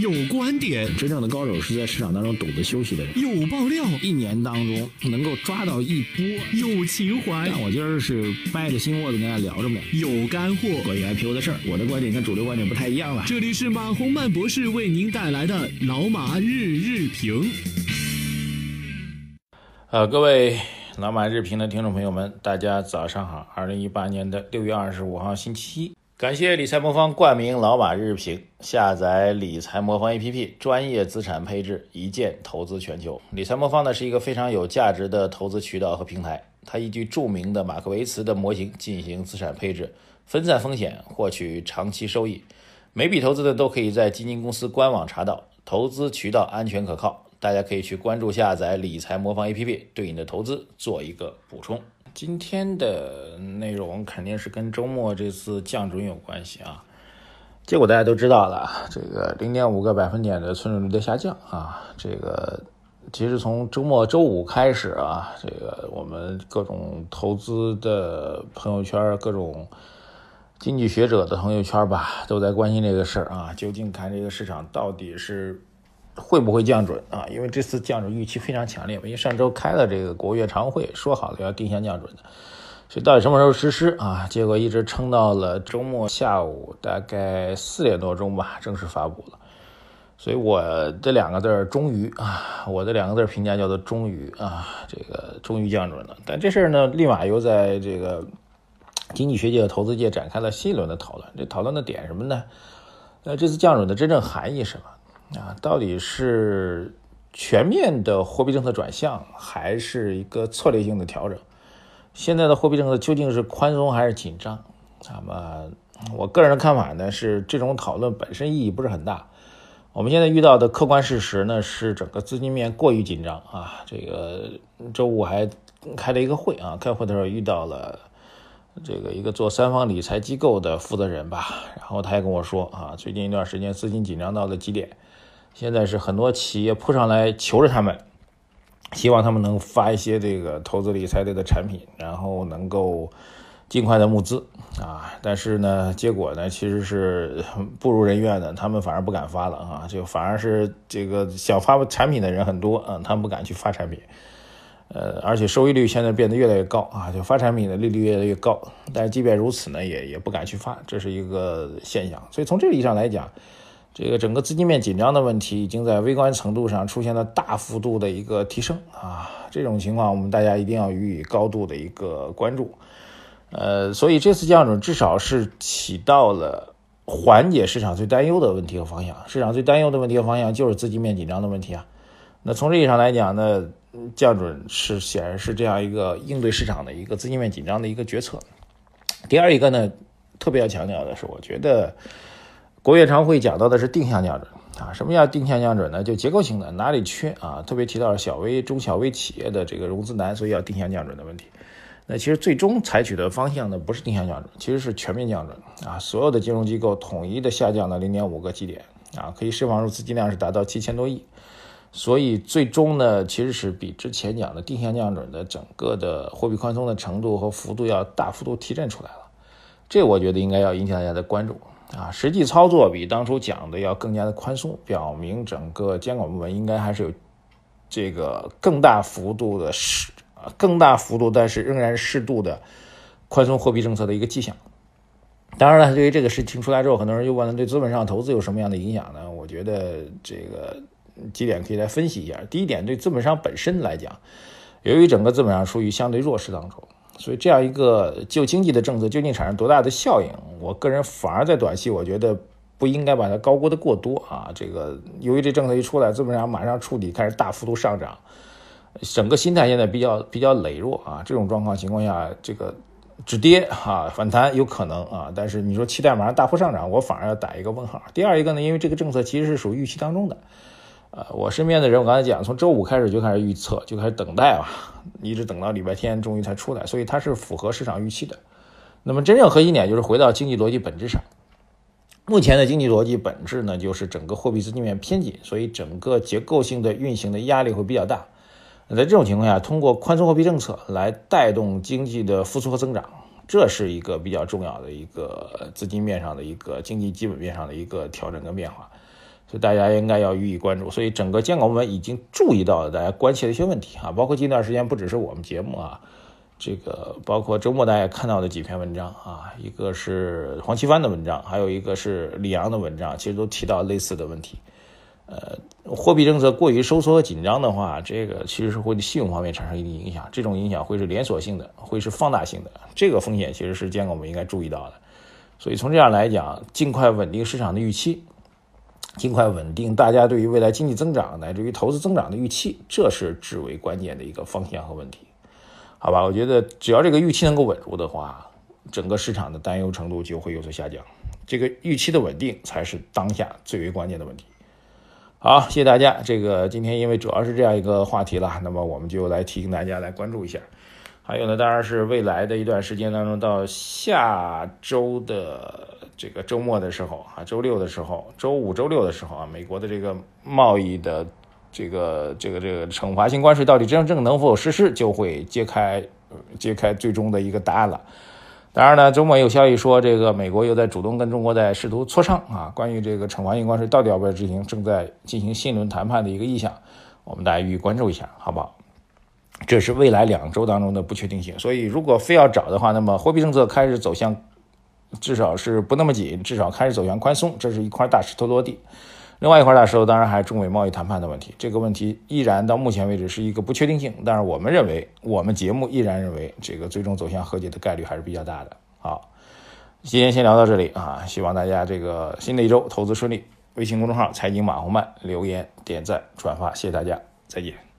有观点，真正的高手是在市场当中懂得休息的人。有爆料，一年当中能够抓到一波。有情怀，但我今儿是掰着心窝子跟大家聊着呢。有干货，关于 IPO 的事儿，我的观点跟主流观点不太一样了。这里是马洪曼博士为您带来的老马日日评。呃，各位老马日评的听众朋友们，大家早上好。二零一八年的六月二十五号星期一。感谢理财魔方冠名老马日评，下载理财魔方 APP，专业资产配置，一键投资全球。理财魔方呢是一个非常有价值的投资渠道和平台，它依据著名的马克维茨的模型进行资产配置，分散风险，获取长期收益。每笔投资的都可以在基金公司官网查到，投资渠道安全可靠，大家可以去关注下载理财魔方 APP，对你的投资做一个补充。今天的内容肯定是跟周末这次降准有关系啊。结果大家都知道了，这个零点五个百分点的存准率的下降啊，这个其实从周末周五开始啊，这个我们各种投资的朋友圈、各种经济学者的朋友圈吧，都在关心这个事儿啊。究竟看这个市场到底是？会不会降准啊？因为这次降准预期非常强烈因为上周开了这个国务院常会，说好了要定向降准的，所以到底什么时候实施啊？结果一直撑到了周末下午大概四点多钟吧，正式发布了。所以我这两个字儿“终于”啊，我这两个字评价叫做“终于”啊，这个终于降准了。但这事儿呢，立马又在这个经济学界和投资界展开了新一轮的讨论。这讨论的点什么呢？呃，这次降准的真正含义是什么？啊，到底是全面的货币政策转向，还是一个策略性的调整？现在的货币政策究竟是宽松还是紧张？那么，我个人的看法呢，是这种讨论本身意义不是很大。我们现在遇到的客观事实呢，是整个资金面过于紧张啊。这个周五还开了一个会啊，开会的时候遇到了这个一个做三方理财机构的负责人吧，然后他也跟我说啊，最近一段时间资金紧张到了极点。现在是很多企业扑上来求着他们，希望他们能发一些这个投资理财类的产品，然后能够尽快的募资啊。但是呢，结果呢其实是不如人愿的，他们反而不敢发了啊，就反而是这个想发产品的人很多啊，他们不敢去发产品。呃，而且收益率现在变得越来越高啊，就发产品的利率越来越高。但是即便如此呢，也也不敢去发，这是一个现象。所以从这个意义上来讲。这个整个资金面紧张的问题，已经在微观程度上出现了大幅度的一个提升啊！这种情况，我们大家一定要予以高度的一个关注。呃，所以这次降准至少是起到了缓解市场最担忧的问题和方向。市场最担忧的问题和方向就是资金面紧张的问题啊。那从这意义上来讲呢，降准是显然是这样一个应对市场的一个资金面紧张的一个决策。第二一个呢，特别要强调的是，我觉得。国务常会讲到的是定向降准啊，什么叫定向降准呢？就结构性的，哪里缺啊？特别提到小微、中小微企业的这个融资难，所以要定向降准的问题。那其实最终采取的方向呢，不是定向降准，其实是全面降准啊，所有的金融机构统一的下降了零点五个基点啊，可以释放出资金量是达到七千多亿。所以最终呢，其实是比之前讲的定向降准的整个的货币宽松的程度和幅度要大幅度提振出来了。这我觉得应该要引起大家的关注。啊，实际操作比当初讲的要更加的宽松，表明整个监管部门应该还是有这个更大幅度的适，更大幅度但是仍然适度的宽松货币政策的一个迹象。当然了，对于这个事情出来之后，很多人又问了，对资本上投资有什么样的影响呢？我觉得这个几点可以来分析一下。第一点，对资本商本身来讲，由于整个资本上处于相对弱势当中。所以这样一个救经济的政策究竟产生多大的效应？我个人反而在短期，我觉得不应该把它高估的过多啊。这个由于这政策一出来，资本上马上触底开始大幅度上涨，整个心态现在比较比较羸弱啊。这种状况情况下，这个止跌啊反弹有可能啊，但是你说期待马上大幅上涨，我反而要打一个问号。第二一个呢，因为这个政策其实是属于预期当中的。呃，我身边的人，我刚才讲，从周五开始就开始预测，就开始等待吧，一直等到礼拜天，终于才出来，所以它是符合市场预期的。那么真正核心点就是回到经济逻辑本质上。目前的经济逻辑本质呢，就是整个货币资金面偏紧，所以整个结构性的运行的压力会比较大。那在这种情况下，通过宽松货币政策来带动经济的复苏和增长，这是一个比较重要的一个资金面上的一个经济基本面上的一个调整跟变化。所以大家应该要予以关注。所以整个监管部门已经注意到了大家关切的一些问题啊，包括近段时间不只是我们节目啊，这个包括周末大家看到的几篇文章啊，一个是黄奇帆的文章，还有一个是李阳的文章，其实都提到类似的问题。呃，货币政策过于收缩紧张的话，这个其实是会对信用方面产生一定影响，这种影响会是连锁性的，会是放大性的，这个风险其实是监管我们应该注意到的。所以从这样来讲，尽快稳定市场的预期，尽快稳定大家对于未来经济增长乃至于投资增长的预期，这是至为关键的一个方向和问题，好吧？我觉得只要这个预期能够稳住的话，整个市场的担忧程度就会有所下降，这个预期的稳定才是当下最为关键的问题。好，谢谢大家。这个今天因为主要是这样一个话题了，那么我们就来提醒大家来关注一下。还有呢，当然是未来的一段时间当中，到下周的这个周末的时候啊，周六的时候，周五、周六的时候啊，美国的这个贸易的这个这个这个惩罚性关税到底真正能否实施，就会揭开揭开最终的一个答案了。当然呢，周末有消息说，这个美国又在主动跟中国在试图磋商啊，关于这个惩罚性关税到底要不要执行，正在进行新一轮谈判的一个意向，我们大家予以关注一下，好不好？这是未来两周当中的不确定性，所以如果非要找的话，那么货币政策开始走向，至少是不那么紧，至少开始走向宽松，这是一块大石头落地。另外一块大石头，当然还是中美贸易谈判的问题。这个问题依然到目前为止是一个不确定性，但是我们认为，我们节目依然认为，这个最终走向和解的概率还是比较大的。好，今天先聊到这里啊，希望大家这个新的一周投资顺利。微信公众号财经马红漫留言点赞转发，谢谢大家，再见。